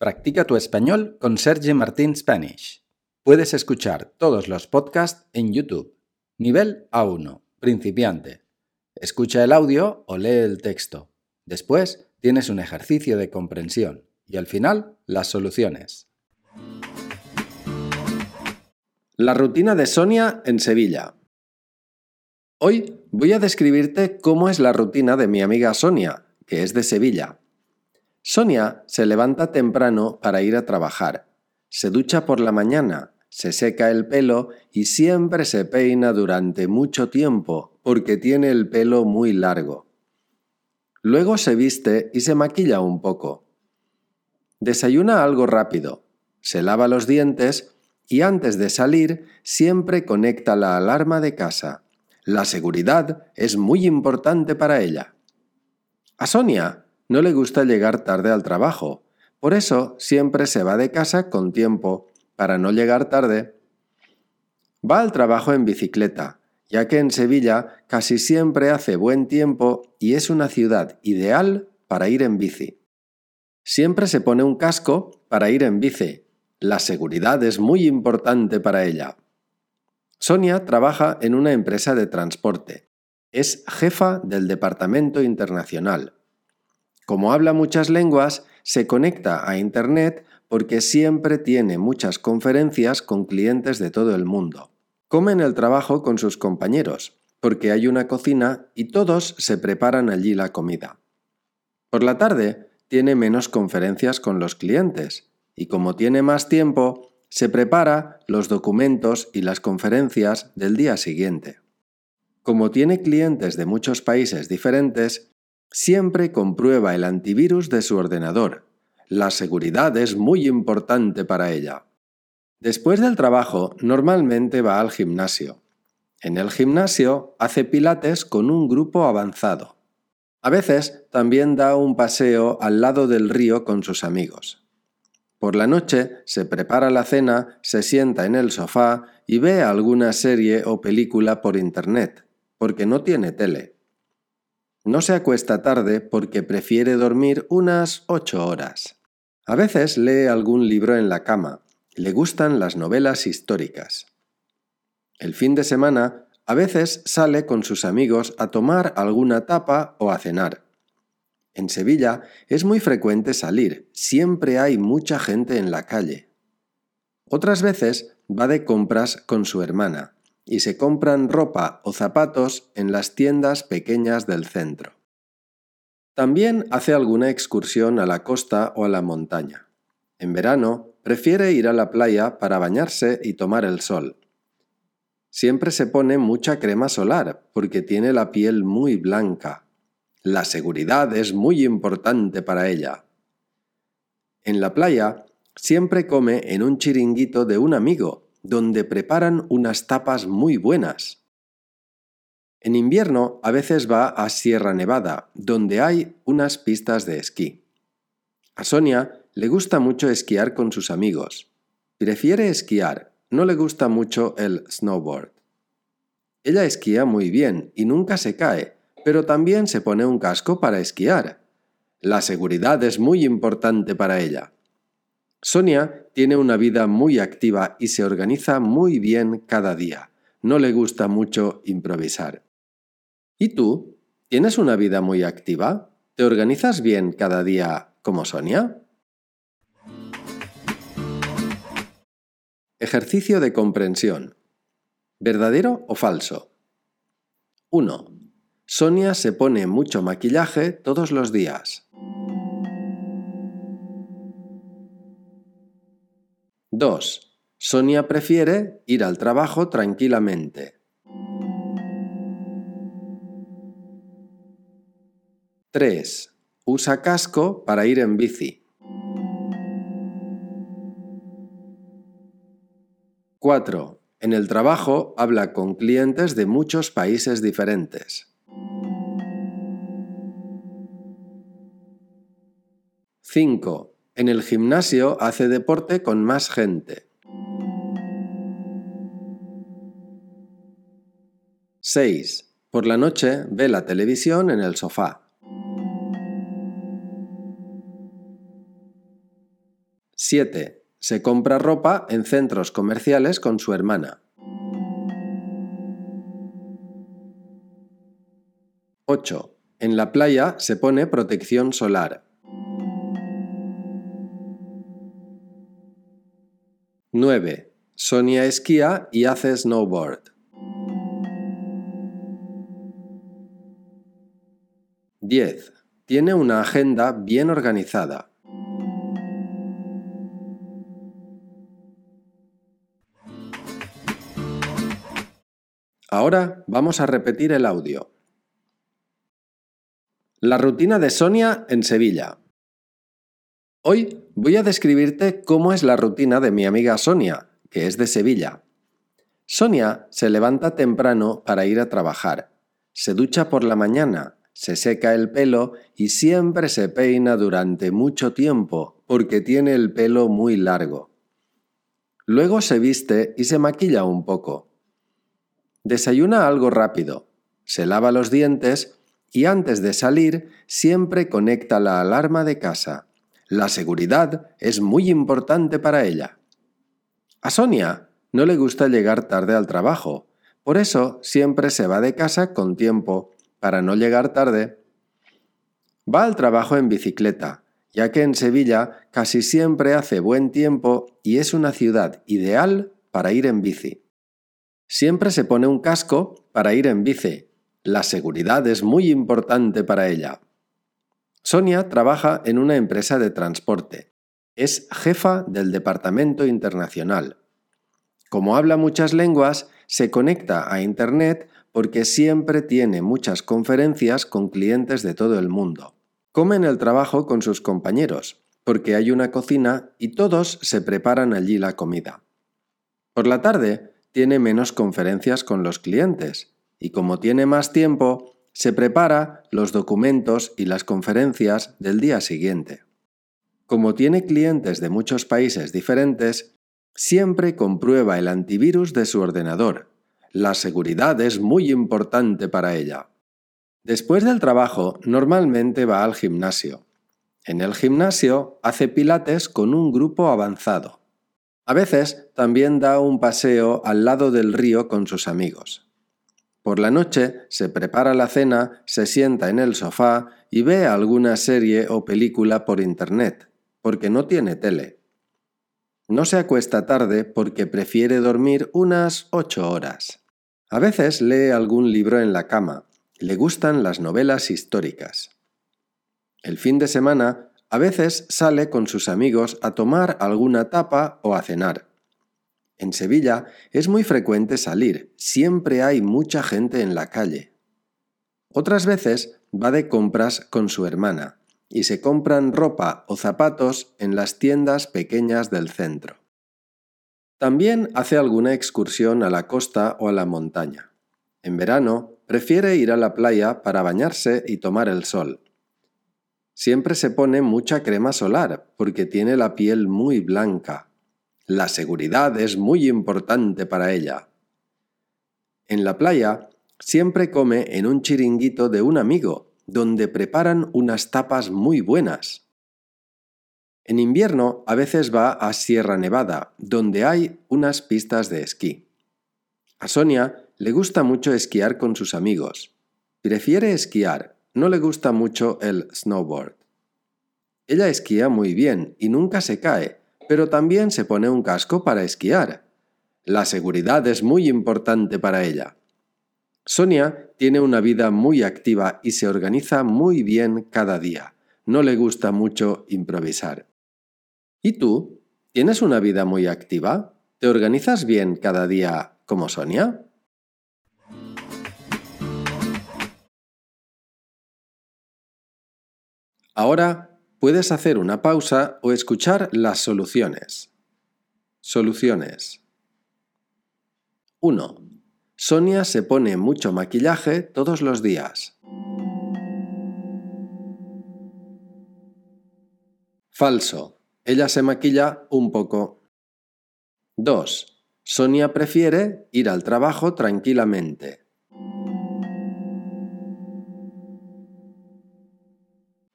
Practica tu español con Sergi Martín Spanish. Puedes escuchar todos los podcasts en YouTube. Nivel A1, principiante. Escucha el audio o lee el texto. Después tienes un ejercicio de comprensión y al final las soluciones. La rutina de Sonia en Sevilla. Hoy voy a describirte cómo es la rutina de mi amiga Sonia, que es de Sevilla. Sonia se levanta temprano para ir a trabajar. Se ducha por la mañana, se seca el pelo y siempre se peina durante mucho tiempo porque tiene el pelo muy largo. Luego se viste y se maquilla un poco. Desayuna algo rápido, se lava los dientes y antes de salir siempre conecta la alarma de casa. La seguridad es muy importante para ella. A Sonia no le gusta llegar tarde al trabajo, por eso siempre se va de casa con tiempo para no llegar tarde. Va al trabajo en bicicleta, ya que en Sevilla casi siempre hace buen tiempo y es una ciudad ideal para ir en bici. Siempre se pone un casco para ir en bici. La seguridad es muy importante para ella. Sonia trabaja en una empresa de transporte. Es jefa del Departamento Internacional. Como habla muchas lenguas, se conecta a Internet porque siempre tiene muchas conferencias con clientes de todo el mundo. Come en el trabajo con sus compañeros, porque hay una cocina y todos se preparan allí la comida. Por la tarde tiene menos conferencias con los clientes y como tiene más tiempo, se prepara los documentos y las conferencias del día siguiente. Como tiene clientes de muchos países diferentes, Siempre comprueba el antivirus de su ordenador. La seguridad es muy importante para ella. Después del trabajo, normalmente va al gimnasio. En el gimnasio hace pilates con un grupo avanzado. A veces también da un paseo al lado del río con sus amigos. Por la noche se prepara la cena, se sienta en el sofá y ve alguna serie o película por Internet, porque no tiene tele. No se acuesta tarde porque prefiere dormir unas ocho horas. A veces lee algún libro en la cama. Le gustan las novelas históricas. El fin de semana a veces sale con sus amigos a tomar alguna tapa o a cenar. En Sevilla es muy frecuente salir, siempre hay mucha gente en la calle. Otras veces va de compras con su hermana y se compran ropa o zapatos en las tiendas pequeñas del centro. También hace alguna excursión a la costa o a la montaña. En verano prefiere ir a la playa para bañarse y tomar el sol. Siempre se pone mucha crema solar porque tiene la piel muy blanca. La seguridad es muy importante para ella. En la playa siempre come en un chiringuito de un amigo donde preparan unas tapas muy buenas. En invierno a veces va a Sierra Nevada, donde hay unas pistas de esquí. A Sonia le gusta mucho esquiar con sus amigos. Prefiere esquiar, no le gusta mucho el snowboard. Ella esquía muy bien y nunca se cae, pero también se pone un casco para esquiar. La seguridad es muy importante para ella. Sonia tiene una vida muy activa y se organiza muy bien cada día. No le gusta mucho improvisar. ¿Y tú? ¿Tienes una vida muy activa? ¿Te organizas bien cada día como Sonia? Ejercicio de comprensión. ¿Verdadero o falso? 1. Sonia se pone mucho maquillaje todos los días. 2. Sonia prefiere ir al trabajo tranquilamente. 3. Usa casco para ir en bici. 4. En el trabajo habla con clientes de muchos países diferentes. 5. En el gimnasio hace deporte con más gente. 6. Por la noche ve la televisión en el sofá. 7. Se compra ropa en centros comerciales con su hermana. 8. En la playa se pone protección solar. 9. Sonia esquía y hace snowboard. 10. Tiene una agenda bien organizada. Ahora vamos a repetir el audio. La rutina de Sonia en Sevilla. Hoy voy a describirte cómo es la rutina de mi amiga Sonia, que es de Sevilla. Sonia se levanta temprano para ir a trabajar, se ducha por la mañana, se seca el pelo y siempre se peina durante mucho tiempo porque tiene el pelo muy largo. Luego se viste y se maquilla un poco. Desayuna algo rápido, se lava los dientes y antes de salir siempre conecta la alarma de casa. La seguridad es muy importante para ella. A Sonia no le gusta llegar tarde al trabajo, por eso siempre se va de casa con tiempo, para no llegar tarde. Va al trabajo en bicicleta, ya que en Sevilla casi siempre hace buen tiempo y es una ciudad ideal para ir en bici. Siempre se pone un casco para ir en bici, la seguridad es muy importante para ella. Sonia trabaja en una empresa de transporte. Es jefa del Departamento Internacional. Como habla muchas lenguas, se conecta a Internet porque siempre tiene muchas conferencias con clientes de todo el mundo. Come en el trabajo con sus compañeros, porque hay una cocina y todos se preparan allí la comida. Por la tarde tiene menos conferencias con los clientes, y como tiene más tiempo, se prepara los documentos y las conferencias del día siguiente. Como tiene clientes de muchos países diferentes, siempre comprueba el antivirus de su ordenador. La seguridad es muy importante para ella. Después del trabajo, normalmente va al gimnasio. En el gimnasio hace pilates con un grupo avanzado. A veces también da un paseo al lado del río con sus amigos. Por la noche se prepara la cena, se sienta en el sofá y ve alguna serie o película por Internet, porque no tiene tele. No se acuesta tarde porque prefiere dormir unas ocho horas. A veces lee algún libro en la cama. Le gustan las novelas históricas. El fin de semana a veces sale con sus amigos a tomar alguna tapa o a cenar. En Sevilla es muy frecuente salir, siempre hay mucha gente en la calle. Otras veces va de compras con su hermana y se compran ropa o zapatos en las tiendas pequeñas del centro. También hace alguna excursión a la costa o a la montaña. En verano prefiere ir a la playa para bañarse y tomar el sol. Siempre se pone mucha crema solar porque tiene la piel muy blanca la seguridad es muy importante para ella. En la playa siempre come en un chiringuito de un amigo, donde preparan unas tapas muy buenas. En invierno a veces va a Sierra Nevada, donde hay unas pistas de esquí. A Sonia le gusta mucho esquiar con sus amigos. Prefiere esquiar, no le gusta mucho el snowboard. Ella esquía muy bien y nunca se cae, pero también se pone un casco para esquiar. La seguridad es muy importante para ella. Sonia tiene una vida muy activa y se organiza muy bien cada día. No le gusta mucho improvisar. ¿Y tú? ¿Tienes una vida muy activa? ¿Te organizas bien cada día como Sonia? Ahora puedes hacer una pausa o escuchar las soluciones. Soluciones. 1. Sonia se pone mucho maquillaje todos los días. Falso. Ella se maquilla un poco. 2. Sonia prefiere ir al trabajo tranquilamente.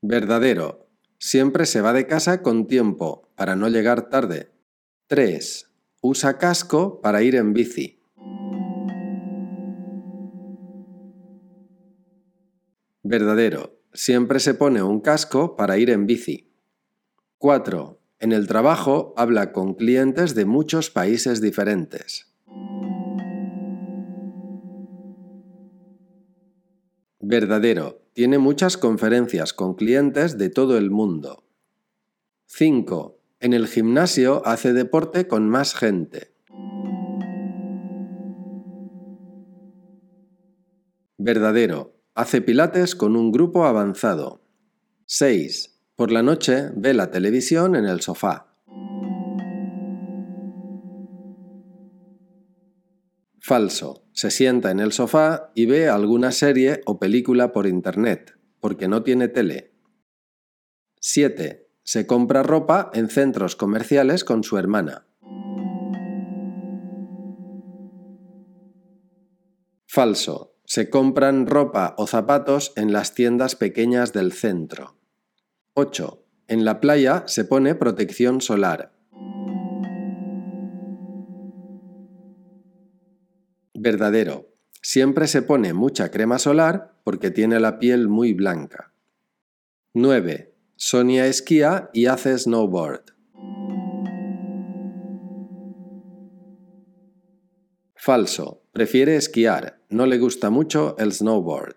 Verdadero. Siempre se va de casa con tiempo para no llegar tarde. 3. Usa casco para ir en bici. Verdadero. Siempre se pone un casco para ir en bici. 4. En el trabajo habla con clientes de muchos países diferentes. Verdadero. Tiene muchas conferencias con clientes de todo el mundo. 5. En el gimnasio hace deporte con más gente. Verdadero. Hace pilates con un grupo avanzado. 6. Por la noche ve la televisión en el sofá. Falso. Se sienta en el sofá y ve alguna serie o película por Internet, porque no tiene tele. 7. Se compra ropa en centros comerciales con su hermana. Falso. Se compran ropa o zapatos en las tiendas pequeñas del centro. 8. En la playa se pone protección solar. Verdadero. Siempre se pone mucha crema solar porque tiene la piel muy blanca. 9. Sonia esquía y hace snowboard. Falso. Prefiere esquiar. No le gusta mucho el snowboard.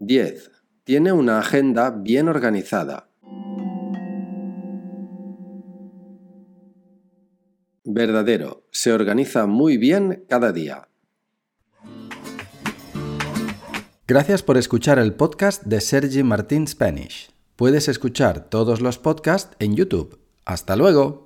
10. Tiene una agenda bien organizada. Verdadero. Se organiza muy bien cada día. Gracias por escuchar el podcast de Sergi Martín Spanish. Puedes escuchar todos los podcasts en YouTube. ¡Hasta luego!